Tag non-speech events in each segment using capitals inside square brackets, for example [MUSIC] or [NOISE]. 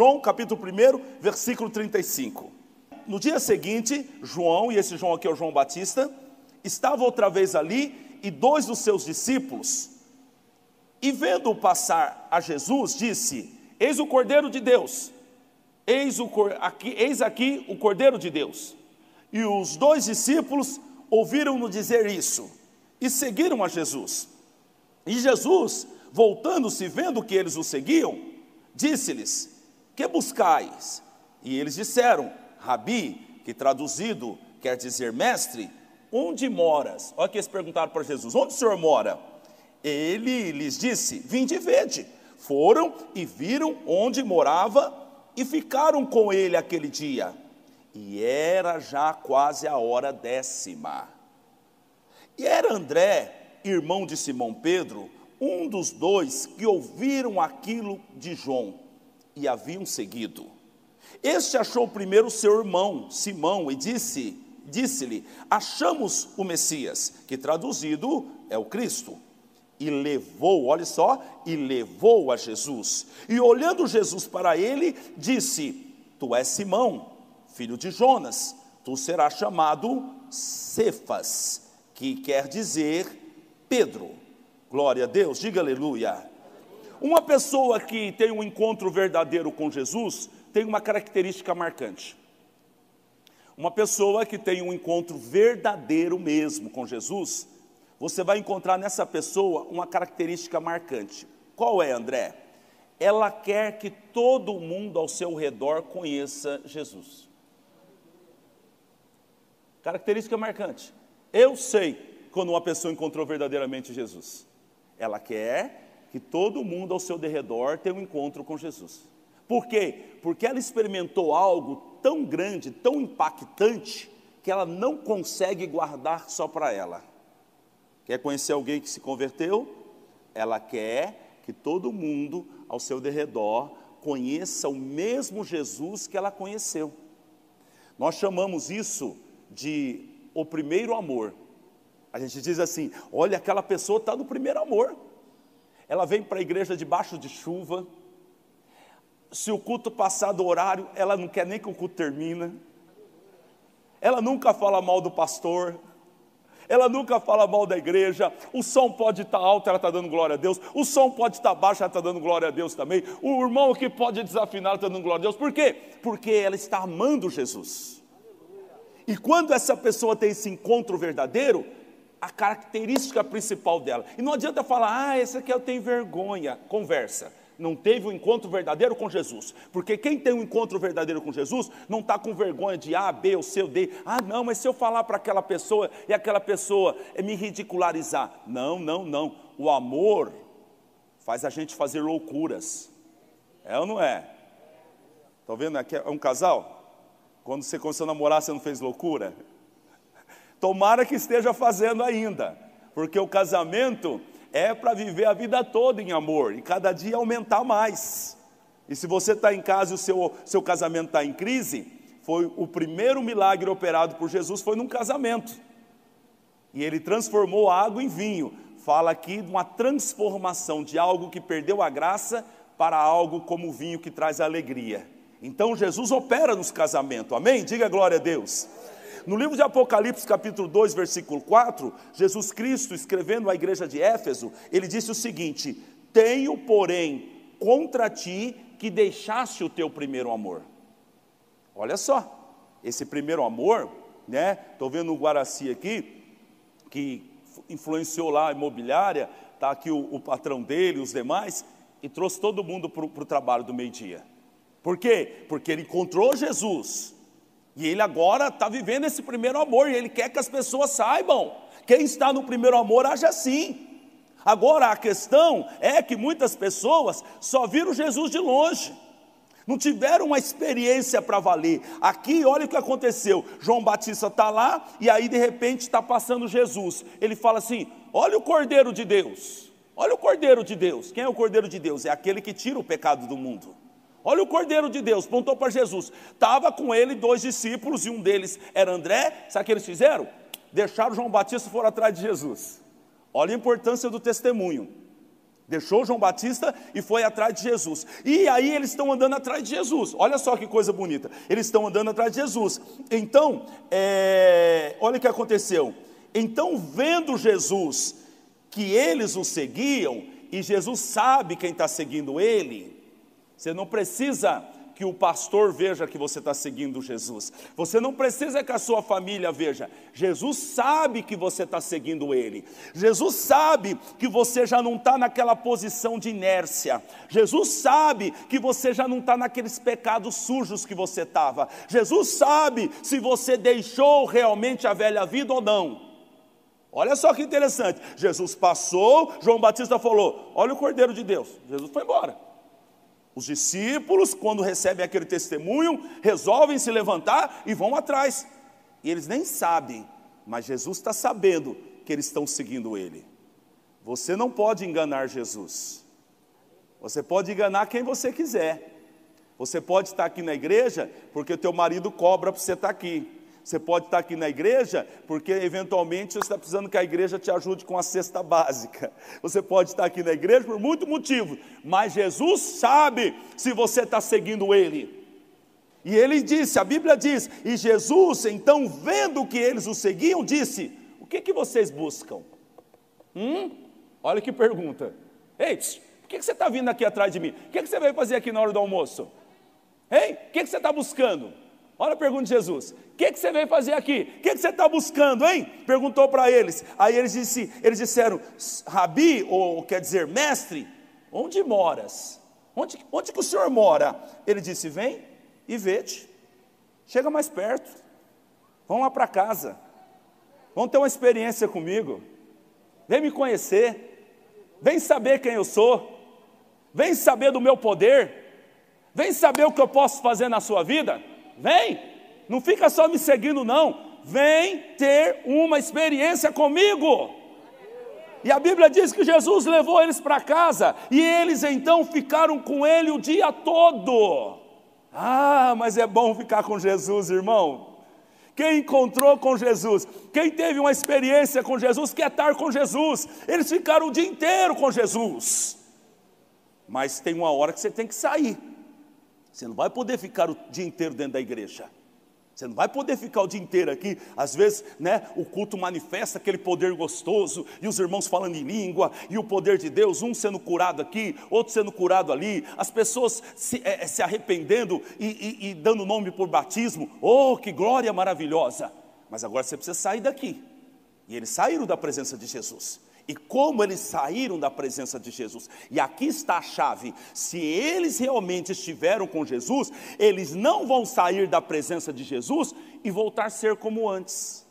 João capítulo 1, versículo 35. No dia seguinte, João, e esse João aqui é o João Batista, estava outra vez ali e dois dos seus discípulos, e vendo passar a Jesus, disse: Eis o Cordeiro de Deus, eis, o, aqui, eis aqui o Cordeiro de Deus. E os dois discípulos ouviram-no dizer isso e seguiram a Jesus. E Jesus, voltando-se, vendo que eles o seguiam, disse-lhes: Que buscais? E eles disseram: Rabi, que traduzido quer dizer mestre, onde moras? Olha que eles perguntaram para Jesus: Onde o senhor mora? Ele lhes disse: Vinde e vede. Foram e viram onde morava e ficaram com ele aquele dia. E era já quase a hora décima. E era André, irmão de Simão Pedro, um dos dois que ouviram aquilo de João e haviam seguido. Este achou primeiro seu irmão, Simão, e disse: disse-lhe: Achamos o Messias, que traduzido é o Cristo. E levou, olha só, e levou a Jesus. E olhando Jesus para ele, disse: Tu és Simão, filho de Jonas, tu serás chamado Cefas, que quer dizer Pedro. Glória a Deus, diga aleluia. Uma pessoa que tem um encontro verdadeiro com Jesus tem uma característica marcante. Uma pessoa que tem um encontro verdadeiro mesmo com Jesus, você vai encontrar nessa pessoa uma característica marcante. Qual é, André? Ela quer que todo mundo ao seu redor conheça Jesus. Característica marcante. Eu sei quando uma pessoa encontrou verdadeiramente Jesus. Ela quer que todo mundo ao seu derredor tenha um encontro com Jesus. Por quê? Porque ela experimentou algo tão grande, tão impactante, que ela não consegue guardar só para ela. Quer conhecer alguém que se converteu? Ela quer que todo mundo ao seu derredor conheça o mesmo Jesus que ela conheceu. Nós chamamos isso de o primeiro amor. A gente diz assim: olha, aquela pessoa está no primeiro amor. Ela vem para a igreja debaixo de chuva, se o culto passar do horário, ela não quer nem que o culto termine. Ela nunca fala mal do pastor. Ela nunca fala mal da igreja. O som pode estar alto, ela está dando glória a Deus. O som pode estar baixo, ela está dando glória a Deus também. O irmão que pode desafinar, está dando glória a Deus. Por quê? Porque ela está amando Jesus. E quando essa pessoa tem esse encontro verdadeiro, a característica principal dela. E não adianta falar, ah, esse aqui eu tenho vergonha. Conversa não teve um encontro verdadeiro com Jesus. Porque quem tem um encontro verdadeiro com Jesus não está com vergonha de A, B ou C ou D. Ah, não, mas se eu falar para aquela pessoa e aquela pessoa é me ridicularizar. Não, não, não. O amor faz a gente fazer loucuras. É ou não é? Está vendo? Aqui é um casal? Quando você começou a namorar, você não fez loucura? Tomara que esteja fazendo ainda, porque o casamento é para viver a vida toda em amor e cada dia aumentar mais. E se você está em casa e o seu, seu casamento está em crise, foi o primeiro milagre operado por Jesus foi num casamento. E ele transformou água em vinho. Fala aqui de uma transformação de algo que perdeu a graça para algo como o vinho que traz alegria. Então Jesus opera nos casamentos. Amém? Diga glória a Deus. No livro de Apocalipse, capítulo 2, versículo 4, Jesus Cristo, escrevendo à igreja de Éfeso, ele disse o seguinte: Tenho, porém, contra ti que deixaste o teu primeiro amor. Olha só, esse primeiro amor, né? Estou vendo o Guaraci aqui, que influenciou lá a imobiliária, está aqui o, o, patrão dele, os demais, e trouxe todo mundo para o trabalho do meio-dia. Por quê? Porque ele encontrou Jesus e ele agora está vivendo esse primeiro amor, e ele quer que as pessoas saibam. Quem está no primeiro amor age assim. Agora a questão é que muitas pessoas só viram Jesus de longe, não tiveram uma experiência para valer. Aqui, olha o que aconteceu: João Batista está lá, e aí de repente está passando Jesus. Ele fala assim: Olha o Cordeiro de Deus, olha o Cordeiro de Deus. Quem é o Cordeiro de Deus? É aquele que tira o pecado do mundo. Olha o Cordeiro de Deus, apontou para Jesus. Estava com ele dois discípulos, e um deles era André. Sabe o que eles fizeram? Deixaram João Batista e foram atrás de Jesus. Olha a importância do testemunho. Deixou João Batista e foi atrás de Jesus. E aí eles estão andando atrás de Jesus. Olha só que coisa bonita. Eles estão andando atrás de Jesus. Então, é, olha o que aconteceu. Então, vendo Jesus que eles o seguiam, e Jesus sabe quem está seguindo ele, você não precisa que o pastor veja que você está seguindo Jesus. Você não precisa que a sua família veja. Jesus sabe que você está seguindo Ele. Jesus sabe que você já não está naquela posição de inércia. Jesus sabe que você já não está naqueles pecados sujos que você estava. Jesus sabe se você deixou realmente a velha vida ou não. Olha só que interessante. Jesus passou, João Batista falou: Olha o Cordeiro de Deus. Jesus foi embora. Os discípulos, quando recebem aquele testemunho, resolvem se levantar e vão atrás. E eles nem sabem, mas Jesus está sabendo que eles estão seguindo ele. Você não pode enganar Jesus. Você pode enganar quem você quiser. Você pode estar aqui na igreja porque o teu marido cobra para você estar aqui. Você pode estar aqui na igreja porque eventualmente você está precisando que a igreja te ajude com a cesta básica. Você pode estar aqui na igreja por muito motivo, mas Jesus sabe se você está seguindo Ele. E ele disse, a Bíblia diz, e Jesus, então, vendo que eles o seguiam, disse: O que, que vocês buscam? Hum? Olha que pergunta. Ei, por que, que você está vindo aqui atrás de mim? O que, que você veio fazer aqui na hora do almoço? Ei, o que, que você está buscando? Olha a pergunta de Jesus: O que, que você veio fazer aqui? O que, que você está buscando, hein? Perguntou para eles. Aí eles, disse, eles disseram: Rabi, ou quer dizer, mestre, onde moras? Onde, onde que o senhor mora? Ele disse: Vem e vê-te. Chega mais perto. Vamos lá para casa. Vamos ter uma experiência comigo. Vem me conhecer. Vem saber quem eu sou. Vem saber do meu poder. Vem saber o que eu posso fazer na sua vida. Vem, não fica só me seguindo, não. Vem ter uma experiência comigo. E a Bíblia diz que Jesus levou eles para casa e eles então ficaram com ele o dia todo. Ah, mas é bom ficar com Jesus, irmão. Quem encontrou com Jesus, quem teve uma experiência com Jesus, quer estar com Jesus. Eles ficaram o dia inteiro com Jesus. Mas tem uma hora que você tem que sair. Você não vai poder ficar o dia inteiro dentro da igreja. Você não vai poder ficar o dia inteiro aqui. Às vezes, né, o culto manifesta aquele poder gostoso, e os irmãos falando em língua, e o poder de Deus, um sendo curado aqui, outro sendo curado ali, as pessoas se, é, se arrependendo e, e, e dando nome por batismo. Oh, que glória maravilhosa! Mas agora você precisa sair daqui. E eles saíram da presença de Jesus e como eles saíram da presença de Jesus. E aqui está a chave: se eles realmente estiveram com Jesus, eles não vão sair da presença de Jesus e voltar a ser como antes.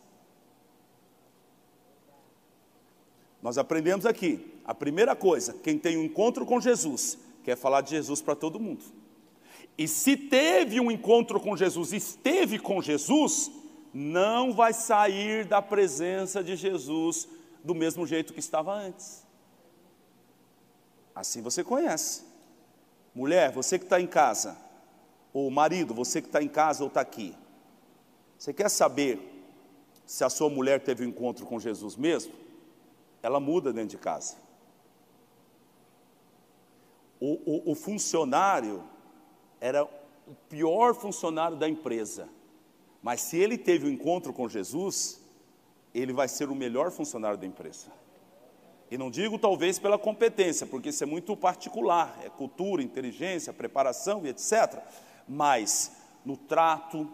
Nós aprendemos aqui, a primeira coisa, quem tem um encontro com Jesus, quer falar de Jesus para todo mundo. E se teve um encontro com Jesus, esteve com Jesus, não vai sair da presença de Jesus do mesmo jeito que estava antes. Assim você conhece. Mulher, você que está em casa, ou marido, você que está em casa ou está aqui, você quer saber se a sua mulher teve um encontro com Jesus mesmo? Ela muda dentro de casa. O, o, o funcionário era o pior funcionário da empresa, mas se ele teve um encontro com Jesus, ele vai ser o melhor funcionário da empresa. E não digo talvez pela competência, porque isso é muito particular, é cultura, inteligência, preparação e etc. Mas no trato,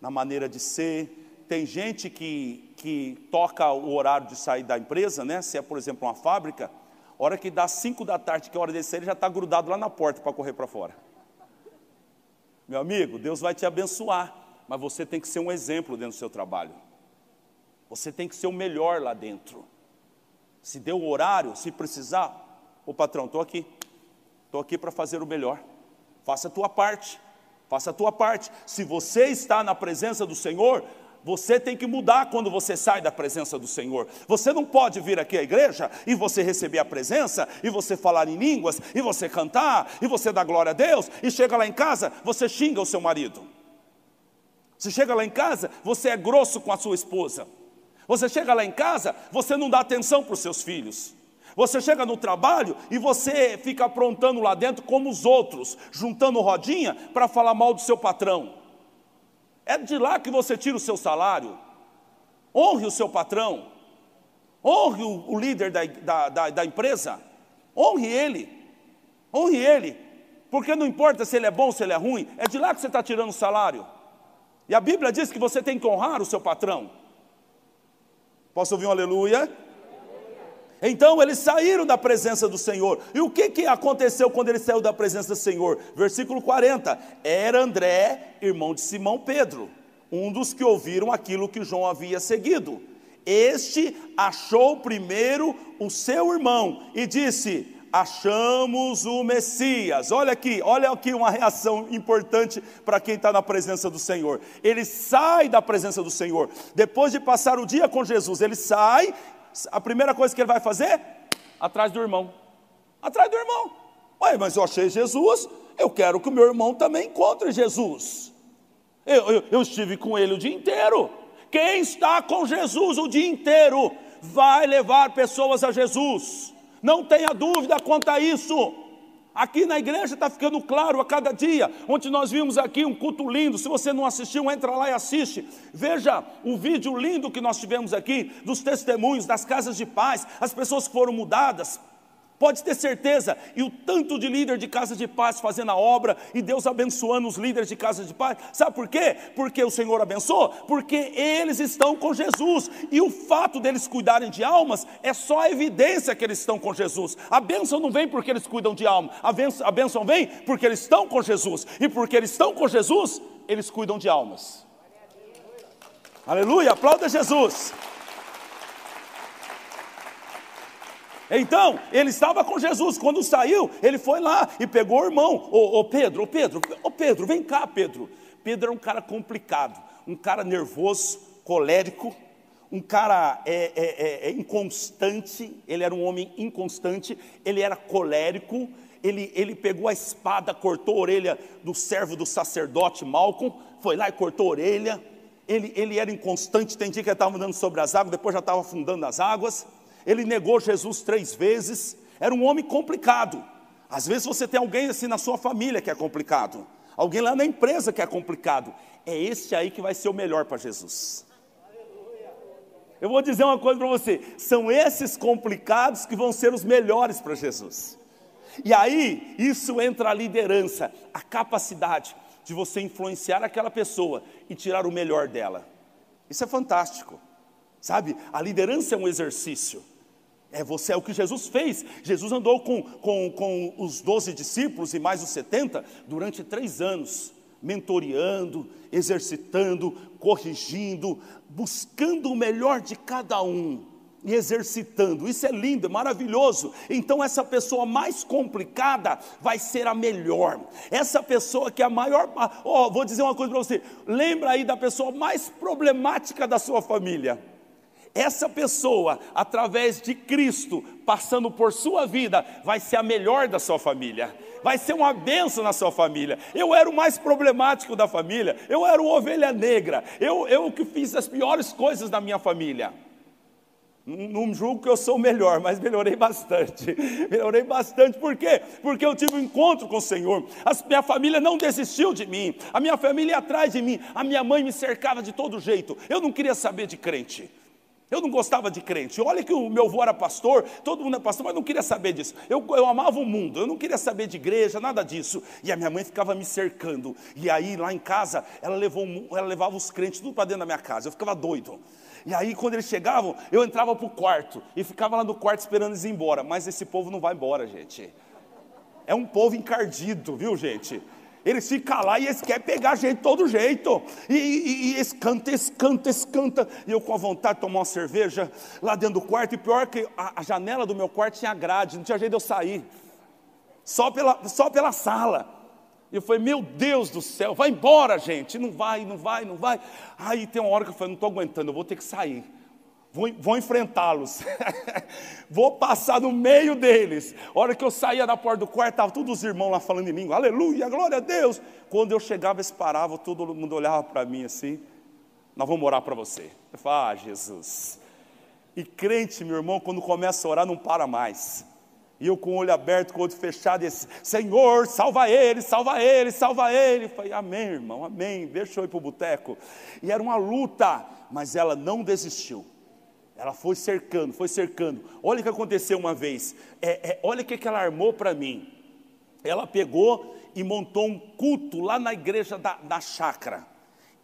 na maneira de ser, tem gente que, que toca o horário de sair da empresa, né? Se é, por exemplo, uma fábrica, hora que dá 5 da tarde, que é a hora de sair, ele já está grudado lá na porta para correr para fora. Meu amigo, Deus vai te abençoar, mas você tem que ser um exemplo dentro do seu trabalho. Você tem que ser o melhor lá dentro. Se deu o horário, se precisar, o patrão, estou aqui. Estou aqui para fazer o melhor. Faça a tua parte. Faça a tua parte. Se você está na presença do Senhor, você tem que mudar quando você sai da presença do Senhor. Você não pode vir aqui à igreja e você receber a presença, e você falar em línguas, e você cantar, e você dar glória a Deus, e chega lá em casa, você xinga o seu marido. Você chega lá em casa, você é grosso com a sua esposa. Você chega lá em casa, você não dá atenção para os seus filhos. Você chega no trabalho e você fica aprontando lá dentro como os outros, juntando rodinha para falar mal do seu patrão. É de lá que você tira o seu salário. Honre o seu patrão. Honre o, líder da, da, da, da empresa. Honre ele. Honre ele. Porque não importa se ele é bom ou se ele é ruim, é de lá que você está tirando o salário. E a Bíblia diz que você tem que honrar o seu patrão. Posso ouvir um aleluia? Então eles saíram da presença do Senhor. E o que, que aconteceu quando ele saiu da presença do Senhor? Versículo 40. Era André, irmão de Simão Pedro, um dos que ouviram aquilo que João havia seguido. Este achou primeiro o seu irmão e disse: Achamos o Messias. Olha aqui, olha aqui uma reação importante para quem está na presença do Senhor. Ele sai da presença do Senhor, depois de passar o dia com Jesus, ele sai a primeira coisa que ele vai fazer? Atrás do irmão. Atrás do irmão. Ué, mas eu achei Jesus, eu quero que o meu irmão também encontre Jesus. Eu, eu, eu estive com ele o dia inteiro. Quem está com Jesus o dia inteiro vai levar pessoas a Jesus. Não tenha dúvida quanto a isso. Aqui na igreja está ficando claro a cada dia. Ontem nós vimos aqui um culto lindo. Se você não assistiu, entra lá e assiste. Veja o vídeo lindo que nós tivemos aqui dos testemunhos das casas de paz, as pessoas que foram mudadas, Pode ter certeza, e o tanto de líder de casa de paz fazendo a obra, e Deus abençoando os líderes de casa de paz, sabe por quê? Porque o Senhor abençoou, porque eles estão com Jesus, e o fato deles cuidarem de almas é só a evidência que eles estão com Jesus. A bênção não vem porque eles cuidam de alma, a bênção, a bênção vem porque eles estão com Jesus, e porque eles estão com Jesus, eles cuidam de almas. Aleluia, aplauda Jesus. Então, ele estava com Jesus. Quando saiu, ele foi lá e pegou o irmão. Ô, ô Pedro, ô Pedro, ô Pedro, vem cá, Pedro. Pedro era um cara complicado, um cara nervoso, colérico, um cara é, é, é, é inconstante. Ele era um homem inconstante, ele era colérico. Ele, ele pegou a espada, cortou a orelha do servo do sacerdote Malcolm, foi lá e cortou a orelha. Ele, ele era inconstante, tem dia que ele estava andando sobre as águas, depois já estava afundando nas águas ele negou Jesus três vezes, era um homem complicado. Às vezes você tem alguém assim na sua família que é complicado, alguém lá na empresa que é complicado. É esse aí que vai ser o melhor para Jesus. Eu vou dizer uma coisa para você: são esses complicados que vão ser os melhores para Jesus. E aí, isso entra a liderança, a capacidade de você influenciar aquela pessoa e tirar o melhor dela. Isso é fantástico, sabe? A liderança é um exercício. É você, é o que Jesus fez. Jesus andou com, com, com os doze discípulos e mais os setenta durante três anos, mentoreando, exercitando, corrigindo, buscando o melhor de cada um e exercitando. Isso é lindo, é maravilhoso. Então, essa pessoa mais complicada vai ser a melhor. Essa pessoa que é a maior. Oh, vou dizer uma coisa para você. Lembra aí da pessoa mais problemática da sua família essa pessoa, através de Cristo, passando por sua vida, vai ser a melhor da sua família, vai ser uma benção na sua família. Eu era o mais problemático da família, eu era o ovelha negra, eu, eu que fiz as piores coisas na minha família. Não, julgo que eu sou melhor, mas melhorei bastante. [LAUGHS] Melhorei bastante, por quê? Porque eu tive um encontro com o Senhor. A minha família não desistiu de mim, a minha família ia atrás de mim, a minha mãe me cercava de todo jeito. Eu não queria saber de crente. Eu não gostava de crente. Olha que o meu avô era pastor, todo mundo é pastor, mas não queria saber disso. Eu, eu amava o mundo, eu não queria saber de igreja, nada disso. E a minha mãe ficava me cercando. E aí, lá em casa, ela, levou, ela levava os crentes tudo para dentro da minha casa. Eu ficava doido. E aí, quando eles chegavam, eu entrava para o quarto e ficava lá no quarto esperando eles ir embora. Mas esse povo não vai embora, gente. É um povo encardido, viu, gente? Eles ficam lá e eles querem pegar a gente de todo jeito. E, e, e eles cantam, eles. E eu com a vontade de tomar uma cerveja lá dentro do quarto. E pior que a, a janela do meu quarto tinha grade, não tinha jeito de eu sair. Só pela, só pela sala. E eu falei, meu Deus do céu, vai embora, gente. Não vai, não vai, não vai. Aí tem uma hora que eu falei, não estou aguentando, eu vou ter que sair vou, vou enfrentá-los, [LAUGHS] vou passar no meio deles. A hora que eu saía da porta do quarto, estavam todos os irmãos lá falando em língua, aleluia, glória a Deus. Quando eu chegava, eles paravam, todo mundo olhava para mim assim, nós vamos orar para você. Eu falava, ah, Jesus. E crente, meu irmão, quando começa a orar, não para mais. E eu com o olho aberto, com o olho fechado, e esse, Senhor, salva ele, salva ele, salva ele. Eu falei, amém, irmão, amém, deixa eu ir para o boteco. E era uma luta, mas ela não desistiu. Ela foi cercando, foi cercando. Olha o que aconteceu uma vez. É, é, olha o que, que ela armou para mim. Ela pegou e montou um culto lá na igreja da, da chácara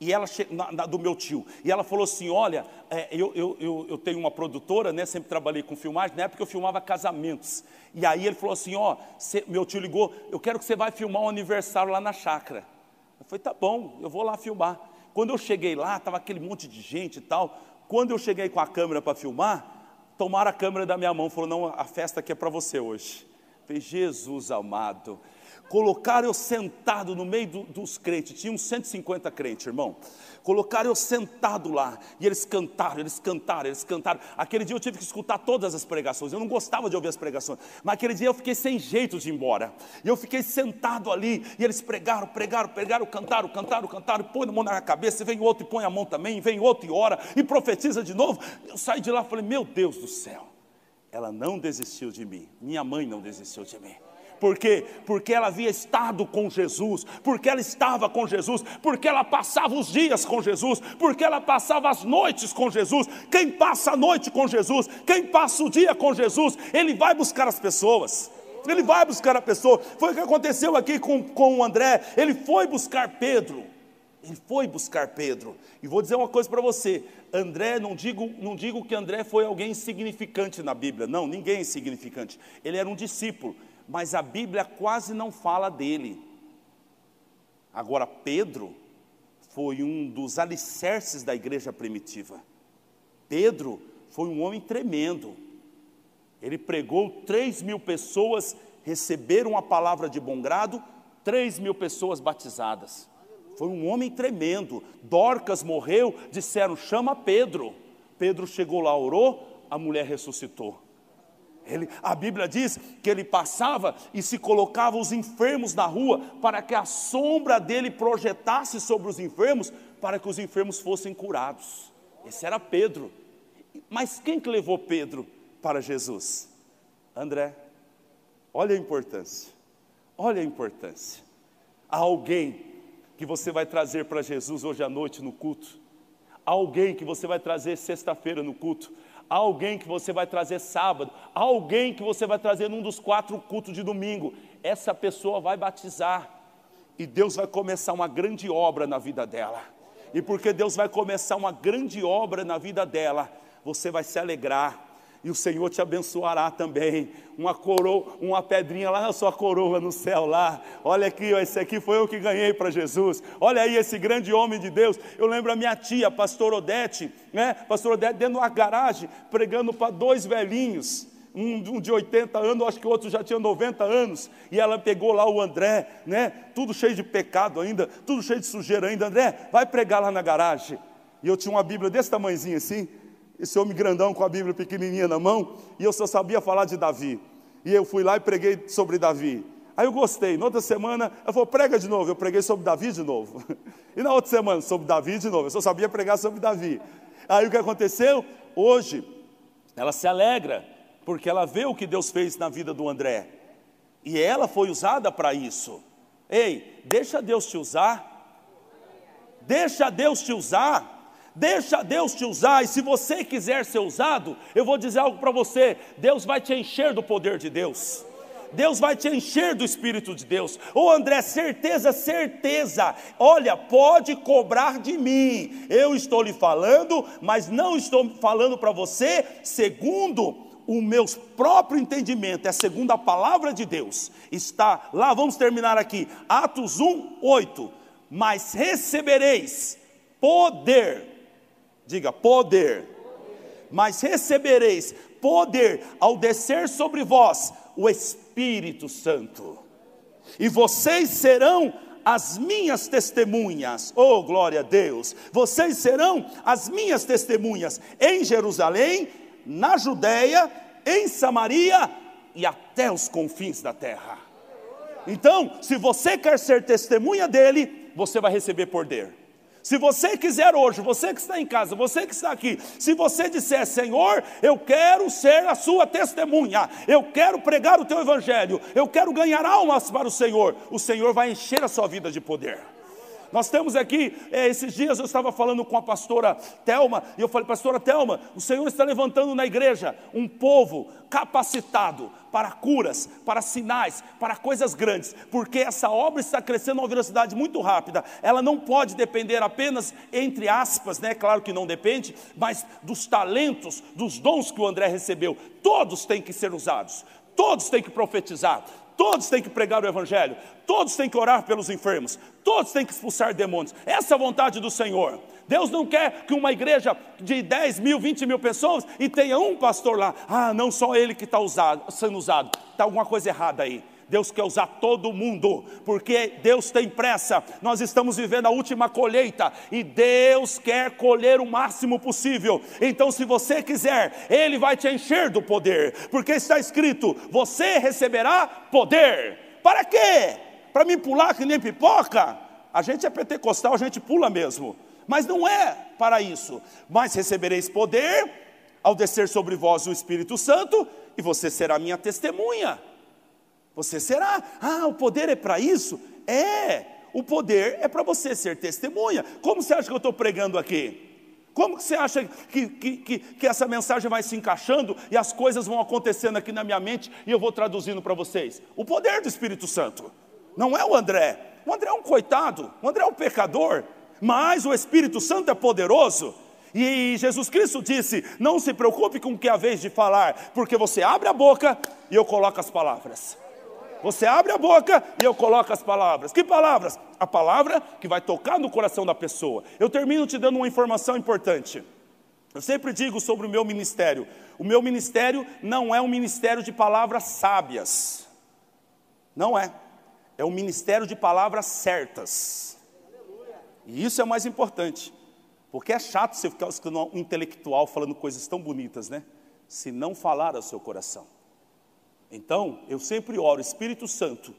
e ela na, na, do meu tio, e ela falou assim: Olha, é, eu, eu, eu, eu, tenho uma produtora, né? Sempre trabalhei com filmagem, na época eu filmava casamentos. E aí ele falou assim: Ó, meu tio ligou, eu quero que você vá filmar um aniversário lá na chácara. Eu falei: Tá bom, eu vou lá filmar. Quando eu cheguei lá, estava aquele monte de gente e tal. Quando eu cheguei com a câmera para filmar, tomaram a câmera da minha mão, falou: Não, a festa aqui é para você hoje. Eu falei: Jesus amado colocaram eu sentado no meio do, dos crentes, tinha uns 150 crentes, irmão. Colocaram eu sentado lá, e eles cantaram, eles cantaram, eles cantaram. Aquele dia eu tive que escutar todas as pregações, eu não gostava de ouvir as pregações, mas aquele dia eu fiquei sem jeito de ir embora. E eu fiquei sentado ali, e eles pregaram, pregaram, pregaram, cantaram, cantaram, cantaram, põe a mão na cabeça, e vem outro e põe a mão também, vem outro e ora, e profetiza de novo. Eu saí de lá e falei, meu Deus do céu, ela não desistiu de mim, minha mãe não desistiu de mim. Por quê? Porque ela havia estado com Jesus, porque ela estava com Jesus, porque ela passava os dias com Jesus, porque ela passava as noites com Jesus. Quem passa a noite com Jesus, quem passa o dia com Jesus, ele vai buscar as pessoas. Ele vai buscar a pessoa. Foi o que aconteceu aqui com, com o André. Ele foi buscar Pedro. Ele foi buscar Pedro. E vou dizer uma coisa para você: André, não digo, não digo que André foi alguém insignificante na Bíblia. Não, ninguém é insignificante. Ele era um discípulo mas a Bíblia quase não fala dele. Agora, Pedro foi um dos alicerces da igreja primitiva. Pedro foi um homem tremendo. Ele pregou, três mil pessoas receberam a palavra de bom grado, três mil pessoas batizadas. Foi um homem tremendo. Dorcas morreu, disseram: chama Pedro. Pedro chegou lá, orou, a mulher ressuscitou. Ele, a Bíblia diz que ele passava e se colocava os enfermos na rua para que a sombra dele projetasse sobre os enfermos, para que os enfermos fossem curados. Esse era Pedro. Mas quem que levou Pedro para Jesus? André. Olha a importância. Olha a importância. Há alguém que você vai trazer para Jesus hoje à noite no culto. Há alguém que você vai trazer sexta-feira no culto alguém que você vai trazer sábado, alguém que você vai trazer num dos quatro cultos de domingo. Essa pessoa vai batizar e Deus vai começar uma grande obra na vida dela. E porque Deus vai começar uma grande obra na vida dela, você vai se alegrar e o Senhor te abençoará também. Uma coroa, uma pedrinha lá na sua coroa no céu lá. Olha aqui, ó, esse aqui foi eu que ganhei para Jesus. Olha aí esse grande homem de Deus. Eu lembro a minha tia, pastor Odete, né? Pastor Odete dentro de uma garagem, pregando para dois velhinhos. Um, de 80 anos, acho que o outro já tinha 90 anos, e ela pegou lá o André, né? Tudo cheio de pecado ainda, tudo cheio de sujeira ainda. André, vai pregar lá na garagem. E eu tinha uma Bíblia desse tamanhozinho assim, esse homem grandão com a Bíblia pequenininha na mão, e eu só sabia falar de Davi. E eu fui lá e preguei sobre Davi. Aí eu gostei. Na outra semana, eu falei, prega de novo. Eu preguei sobre Davi de novo. [LAUGHS] E na outra semana, sobre Davi de novo. Eu só sabia pregar sobre Davi. Aí o que aconteceu? Hoje, ela se alegra, porque ela vê o que Deus fez na vida do André. E ela foi usada para isso. Ei, deixa Deus te usar. Deixa Deus te usar. Deixa Deus te usar, e se você quiser ser usado, eu vou dizer algo para você: Deus vai te encher do poder de Deus. Deus vai te encher do Espírito de Deus. Ô oh, André, certeza, certeza. Olha, pode cobrar de mim. Eu estou lhe falando, mas não estou falando para você segundo o meu próprio entendimento, é segundo a palavra de Deus. Está lá, vamos terminar aqui. Atos 1, 8. Mas recebereis poder Diga poder. Mas recebereis poder ao descer sobre vós o Espírito Santo. E vocês serão as minhas testemunhas. Oh, glória a Deus! Vocês serão as minhas testemunhas em Jerusalém, na Judéia, em Samaria e até os confins da terra. Então, se você quer ser testemunha dele, você vai receber poder. Se você quiser hoje, você que está em casa, você que está aqui, se você disser, Senhor, eu quero ser a sua testemunha, eu quero pregar o teu evangelho, eu quero ganhar almas para o Senhor, o Senhor vai encher a sua vida de poder. Nós temos aqui, é, esses dias eu estava falando com a pastora Telma, e eu falei, pastora Telma, o Senhor está levantando na igreja um povo capacitado para curas, para sinais, para coisas grandes, porque essa obra está crescendo a uma velocidade muito rápida. Ela não pode depender apenas, entre aspas, né? Claro que não depende, mas dos talentos, dos dons que o André recebeu. Todos têm que ser usados, todos têm que profetizar, Todos têm que pregar o Evangelho, todos têm que orar pelos enfermos, todos têm que expulsar demônios. Essa é a vontade do Senhor. Deus não quer que uma igreja de 10 mil, 20 mil pessoas e tenha um pastor lá. Ah, não só ele que está sendo usado. Está alguma coisa errada aí. Deus quer usar todo mundo, porque Deus tem pressa. Nós estamos vivendo a última colheita e Deus quer colher o máximo possível. Então, se você quiser, Ele vai te encher do poder, porque está escrito: você receberá poder. Para quê? Para me pular que nem pipoca? A gente é pentecostal, a gente pula mesmo. Mas não é para isso. Mas recebereis poder ao descer sobre vós o Espírito Santo, e você será minha testemunha. Você será. Ah, o poder é para isso? É. O poder é para você ser testemunha. Como você acha que eu estou pregando aqui? Como que você acha que, que, que, que, essa mensagem vai se encaixando e as coisas vão acontecendo aqui na minha mente e eu vou traduzindo para vocês? O poder do Espírito Santo. Não é o André. O André é um coitado, o André é um pecador, mas o Espírito Santo é poderoso. E Jesus Cristo disse: Não se preocupe com o que é a vez de falar, porque você abre a boca e eu coloco as palavras. Você abre a boca e eu coloco as palavras. Que palavras? A palavra que vai tocar no coração da pessoa. Eu termino te dando uma informação importante. Eu sempre digo sobre o meu ministério: o meu ministério não é um ministério de palavras sábias. Não é. É um ministério de palavras certas. E isso é mais importante. Porque é chato você ficar escutando um intelectual falando coisas tão bonitas, né? Se não falar ao seu coração. Então, eu sempre oro, Espírito Santo,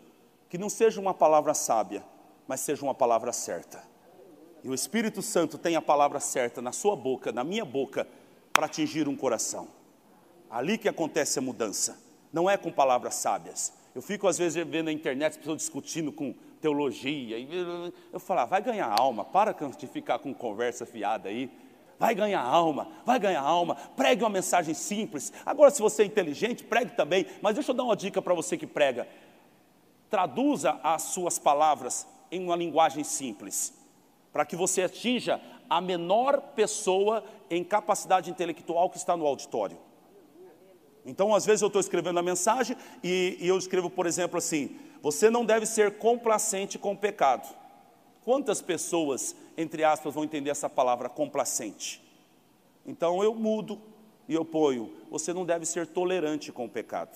que não seja uma palavra sábia, mas seja uma palavra certa. E o Espírito Santo tem a palavra certa na sua boca, na minha boca, para atingir um coração. Ali que acontece a mudança, não é com palavras sábias. Eu fico às vezes vendo na internet as pessoas discutindo com teologia, eu falo, ah, vai ganhar alma, para de ficar com conversa fiada aí vai ganhar alma, vai ganhar alma, pregue uma mensagem simples. Agora, se você é inteligente, pregue também, mas deixa eu dar uma dica para você que prega. Traduza as suas palavras em uma linguagem simples, para que você atinja a menor pessoa em capacidade intelectual que está no auditório. Então, às vezes eu estou escrevendo a mensagem e, e eu escrevo, por exemplo, assim: você não deve ser complacente com o pecado. Quantas pessoas, entre aspas, vão entender essa palavra complacente? Então eu mudo e eu ponho: você não deve ser tolerante com o pecado.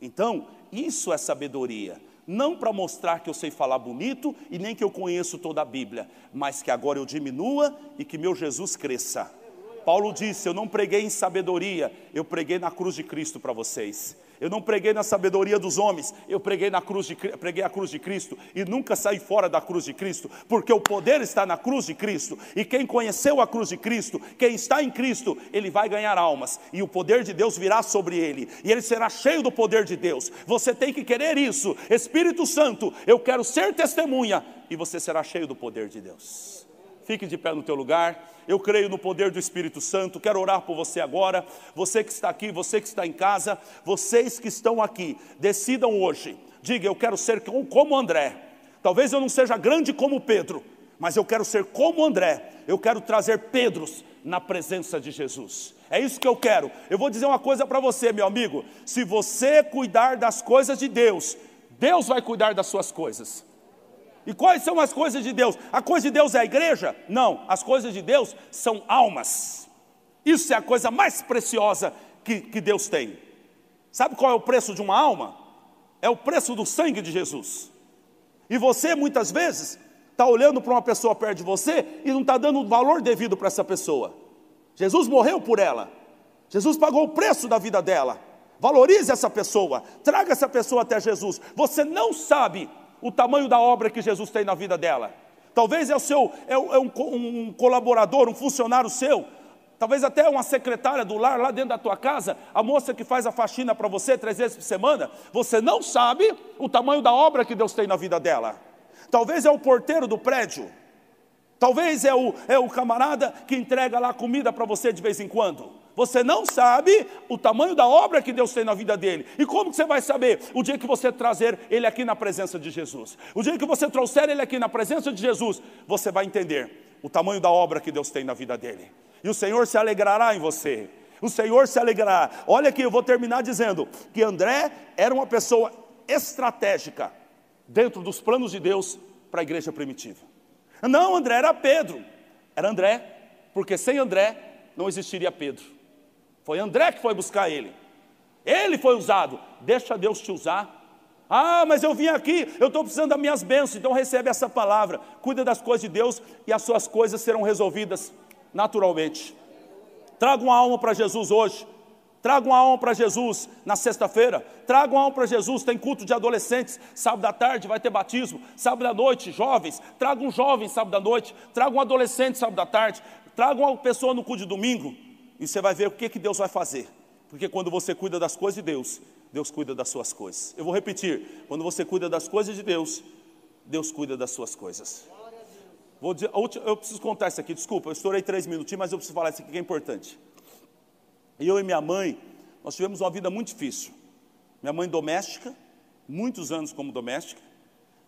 Então, isso é sabedoria. Não para mostrar que eu sei falar bonito e nem que eu conheço toda a Bíblia, mas que agora eu diminua e que meu Jesus cresça. Paulo disse: Eu não preguei em sabedoria, eu preguei na cruz de Cristo para vocês. Eu não preguei na sabedoria dos homens, eu preguei na cruz de, preguei a cruz de Cristo e nunca saí fora da cruz de Cristo, porque o poder está na cruz de Cristo. E quem conheceu a cruz de Cristo, quem está em Cristo, ele vai ganhar almas e o poder de Deus virá sobre ele e ele será cheio do poder de Deus. Você tem que querer isso. Espírito Santo, eu quero ser testemunha e você será cheio do poder de Deus. Fique de pé no teu lugar. Eu creio no poder do Espírito Santo. Quero orar por você agora. Você que está aqui, você que está em casa, vocês que estão aqui, decidam hoje. Diga, eu quero ser como André. Talvez eu não seja grande como Pedro, mas eu quero ser como André. Eu quero trazer Pedros na presença de Jesus. É isso que eu quero. Eu vou dizer uma coisa para você, meu amigo. Se você cuidar das coisas de Deus, Deus vai cuidar das suas coisas. E quais são as coisas de Deus? A coisa de Deus é a igreja? Não, as coisas de Deus são almas. Isso é a coisa mais preciosa que, que Deus tem. Sabe qual é o preço de uma alma? É o preço do sangue de Jesus. E você muitas vezes está olhando para uma pessoa perto de você e não está dando o valor devido para essa pessoa. Jesus morreu por ela. Jesus pagou o preço da vida dela. Valorize essa pessoa, traga essa pessoa até Jesus. Você não sabe o tamanho da obra que Jesus tem na vida dela. talvez é o seu é, é um, um colaborador, um funcionário seu, talvez até uma secretária do lar lá dentro da tua casa, a moça que faz a faxina para você três vezes por semana, você não sabe o tamanho da obra que Deus tem na vida dela. Talvez é o porteiro do prédio, talvez é o, é o camarada que entrega lá comida para você de vez em quando. Você não sabe o tamanho da obra que Deus tem na vida dele. E como que você vai saber? O dia que você trazer ele aqui na presença de Jesus. O dia que você trouxer ele aqui na presença de Jesus, você vai entender o tamanho da obra que Deus tem na vida dele. E o Senhor se alegrará em você. O Senhor se alegrará. Olha aqui, eu vou terminar dizendo que André era uma pessoa estratégica dentro dos planos de Deus para a igreja primitiva. Não, André era Pedro. Era André, porque sem André não existiria Pedro. Foi André que foi buscar ele. Ele foi usado. Deixa Deus te usar. Ah, mas eu vim aqui, eu estou precisando das minhas bênçãos, então recebe essa palavra. Cuida das coisas de Deus e as suas coisas serão resolvidas naturalmente. Traga uma alma para Jesus hoje. Traga uma alma para Jesus na sexta-feira. Traga uma alma para Jesus. Tem culto de adolescentes. Sábado à tarde vai ter batismo. Sábado à noite, jovens. Traga um jovem sábado à noite. Traga um adolescente sábado à tarde. Traga uma pessoa no culto de domingo e você vai ver o que, que Deus vai fazer. Porque quando você cuida das coisas de Deus, Deus cuida das suas coisas. Eu vou repetir: quando você cuida das coisas de Deus, Deus cuida das suas coisas. Vou dizer, eu preciso contar isso aqui, desculpa, eu estourei três minutinhos, mas eu preciso falar isso aqui que é importante. Eu e minha mãe, nós tivemos uma vida muito difícil. Minha mãe doméstica, muitos anos como doméstica,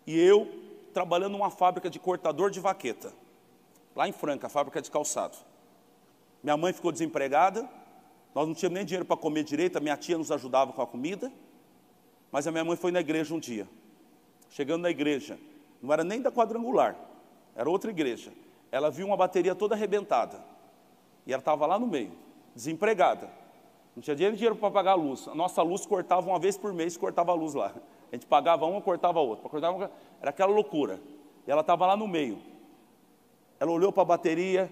e eu trabalhando numa fábrica de cortador de vaqueta, lá em Franca, fábrica de calçado. Minha mãe ficou desempregada, nós não tínhamos nem dinheiro para comer direito, a minha tia nos ajudava com a comida, mas a minha mãe foi na igreja um dia. Chegando na igreja, não era nem da quadrangular, era outra igreja. Ela viu uma bateria toda arrebentada, e ela estava lá no meio, desempregada. Não tinha dinheiro, dinheiro para pagar a luz. A nossa luz cortava uma vez por mês, cortava a luz lá. A gente pagava uma, cortava a outra. Cortava uma, era aquela loucura. E ela estava lá no meio. Ela olhou para a bateria,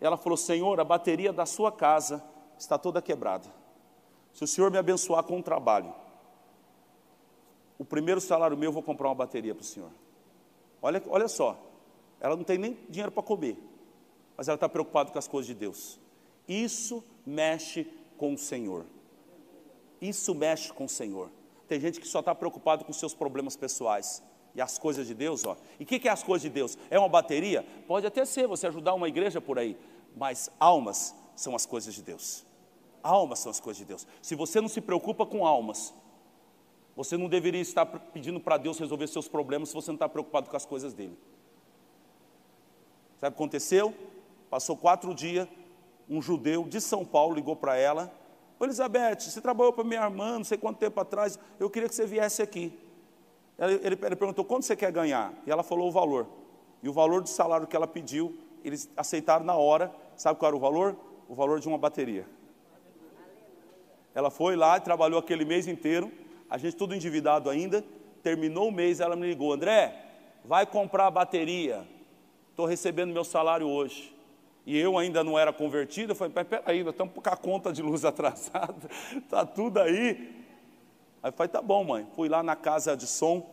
ela falou: Senhor, a bateria da sua casa está toda quebrada. Se o Senhor me abençoar com um trabalho, o primeiro salário meu eu vou comprar uma bateria para o Senhor. Olha, olha só, ela não tem nem dinheiro para comer, mas ela está preocupada com as coisas de Deus. Isso mexe com o Senhor. Isso mexe com o Senhor. Tem gente que só está preocupado com seus problemas pessoais. E as coisas de Deus, ó. E o que, que é as coisas de Deus? É uma bateria? Pode até ser, você ajudar uma igreja por aí. Mas almas são as coisas de Deus. Almas são as coisas de Deus. Se você não se preocupa com almas, você não deveria estar pedindo para Deus resolver seus problemas se você não está preocupado com as coisas dele. Sabe o que aconteceu? Passou quatro dias, um judeu de São Paulo ligou para ela. Elizabeth, você trabalhou para minha irmã, não sei quanto tempo atrás, eu queria que você viesse aqui. Ele, ele, perguntou, quanto você quer ganhar? E ela falou o valor. E o valor do salário que ela pediu, eles aceitaram na hora. Sabe qual era o valor? O valor de uma bateria. Ela foi lá e trabalhou aquele mês inteiro, a gente tudo endividado ainda. Terminou o mês, ela me ligou, André, vai comprar a bateria. Estou recebendo meu salário hoje. E eu ainda não era convertido, eu falei, peraí, estamos com a conta de luz [LAUGHS] atrasada, está tudo aí. Aí eu falei, tá bom, mãe. Fui lá na casa de som,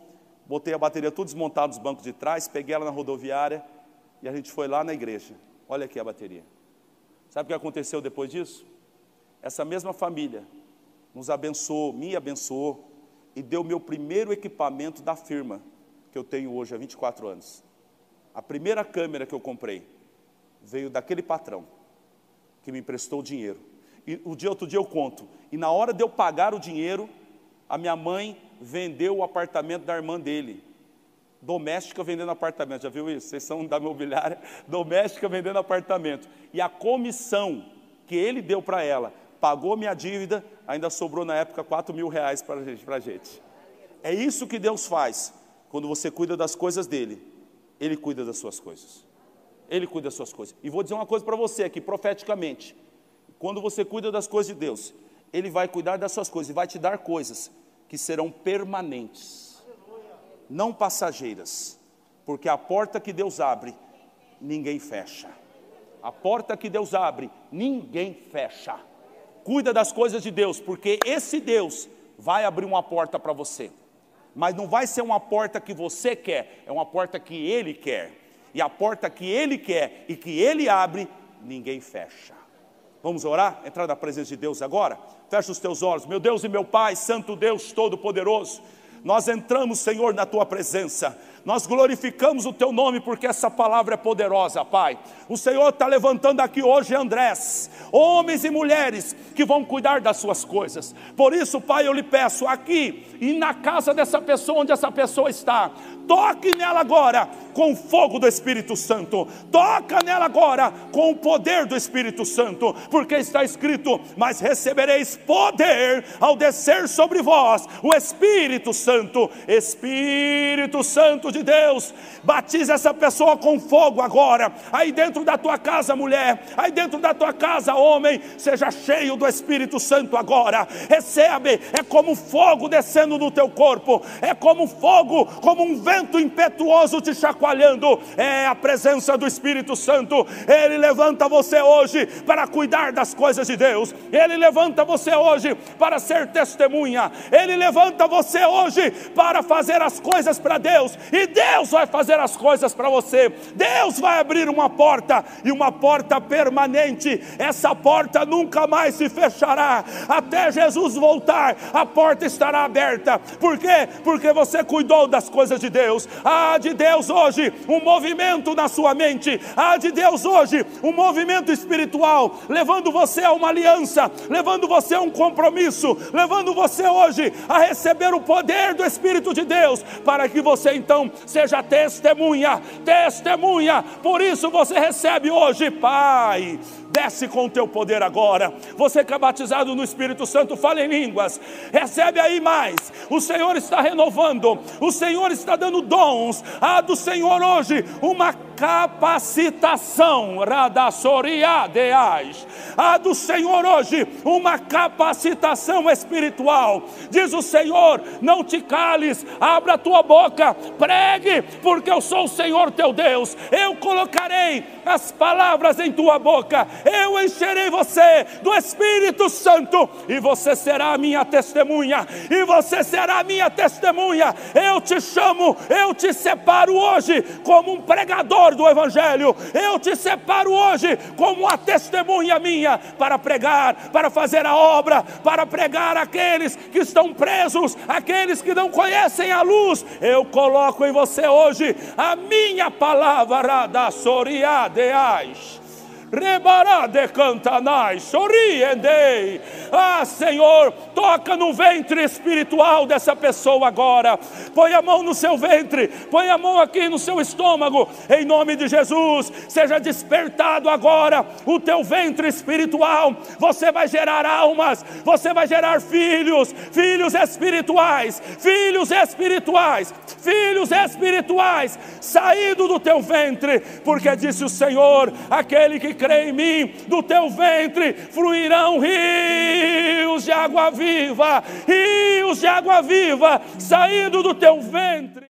botei a bateria tudo desmontada nos bancos de trás, peguei ela na rodoviária e a gente foi lá na igreja. Olha aqui a bateria. Sabe o que aconteceu depois disso? Essa mesma família nos abençoou, me abençoou e deu meu primeiro equipamento da firma que eu tenho hoje há 24 anos. A primeira câmera que eu comprei veio daquele patrão que me emprestou o dinheiro. E o dia outro dia eu conto. E na hora de eu pagar o dinheiro, a minha mãe vendeu o apartamento da irmã dele. Doméstica vendendo apartamento, já viu isso? Vocês são da imobiliária, [LAUGHS] doméstica vendendo apartamento. E a comissão que ele deu para ela, pagou minha dívida, ainda sobrou na época 4 mil reais para a gente. É isso que Deus faz quando você cuida das coisas dele. Ele cuida das suas coisas. Ele cuida das suas coisas. E vou dizer uma coisa para você aqui, profeticamente. Quando você cuida das coisas de Deus, ele vai cuidar das suas coisas e vai te dar coisas que serão permanentes, não passageiras, porque a porta que Deus abre, ninguém fecha. A porta que Deus abre, ninguém fecha. Cuida das coisas de Deus, porque esse Deus vai abrir uma porta para você. Mas não vai ser uma porta que você quer, é uma porta que Ele quer. E a porta que Ele quer e que Ele abre, ninguém fecha. Vamos orar? Entrar na presença de Deus agora? Fecha os teus olhos. Meu Deus e meu Pai, Santo Deus Todo-Poderoso, nós entramos, Senhor, na tua presença. Nós glorificamos o teu nome porque essa palavra é poderosa, Pai. O Senhor está levantando aqui hoje Andrés, homens e mulheres que vão cuidar das suas coisas. Por isso, Pai, eu lhe peço aqui e na casa dessa pessoa, onde essa pessoa está, toque nela agora com o fogo do Espírito Santo, toca nela agora com o poder do Espírito Santo, porque está escrito: Mas recebereis poder ao descer sobre vós o Espírito Santo, Espírito Santo de Deus, batize essa pessoa com fogo agora, aí dentro da tua casa, mulher, aí dentro da tua casa, homem, seja cheio do Espírito Santo agora, recebe, é como fogo descendo no teu corpo, é como fogo, como um vento impetuoso te chacoalhando, é a presença do Espírito Santo, ele levanta você hoje para cuidar das coisas de Deus, ele levanta você hoje para ser testemunha, ele levanta você hoje para fazer as coisas para Deus, e Deus vai fazer as coisas para você. Deus vai abrir uma porta e uma porta permanente. Essa porta nunca mais se fechará até Jesus voltar. A porta estará aberta. Por quê? Porque você cuidou das coisas de Deus. Há de Deus hoje um movimento na sua mente. Há de Deus hoje um movimento espiritual, levando você a uma aliança, levando você a um compromisso, levando você hoje a receber o poder do Espírito de Deus, para que você então seja testemunha, testemunha. Por isso você recebe hoje, Pai. Desce com o teu poder agora. Você que é batizado no Espírito Santo, fala em línguas. Recebe aí mais. O Senhor está renovando. O Senhor está dando dons. A do Senhor hoje uma capacitação. Radassoria deais. A do Senhor hoje uma capacitação espiritual. Diz o Senhor: não te cales, abra a tua boca, pregue, porque eu sou o Senhor teu Deus. Eu colocarei as palavras em tua boca eu encherei você do Espírito Santo, e você será minha testemunha, e você será minha testemunha. Eu te chamo, eu te separo hoje como um pregador do Evangelho, eu te separo hoje como a testemunha minha para pregar, para fazer a obra, para pregar aqueles que estão presos, aqueles que não conhecem a luz. Eu coloco em você hoje a minha palavra da Soriadeais. Rebará de cantanai, sorriendei. Ah, Senhor, toca no ventre espiritual dessa pessoa agora. Põe a mão no seu ventre, põe a mão aqui no seu estômago, em nome de Jesus. Seja despertado agora o teu ventre espiritual. Você vai gerar almas, você vai gerar filhos, filhos espirituais, filhos espirituais, filhos espirituais, saído do teu ventre, porque disse o Senhor: aquele que crê em mim, do teu ventre fluirão rios de água viva, rios de água viva, saindo do teu ventre.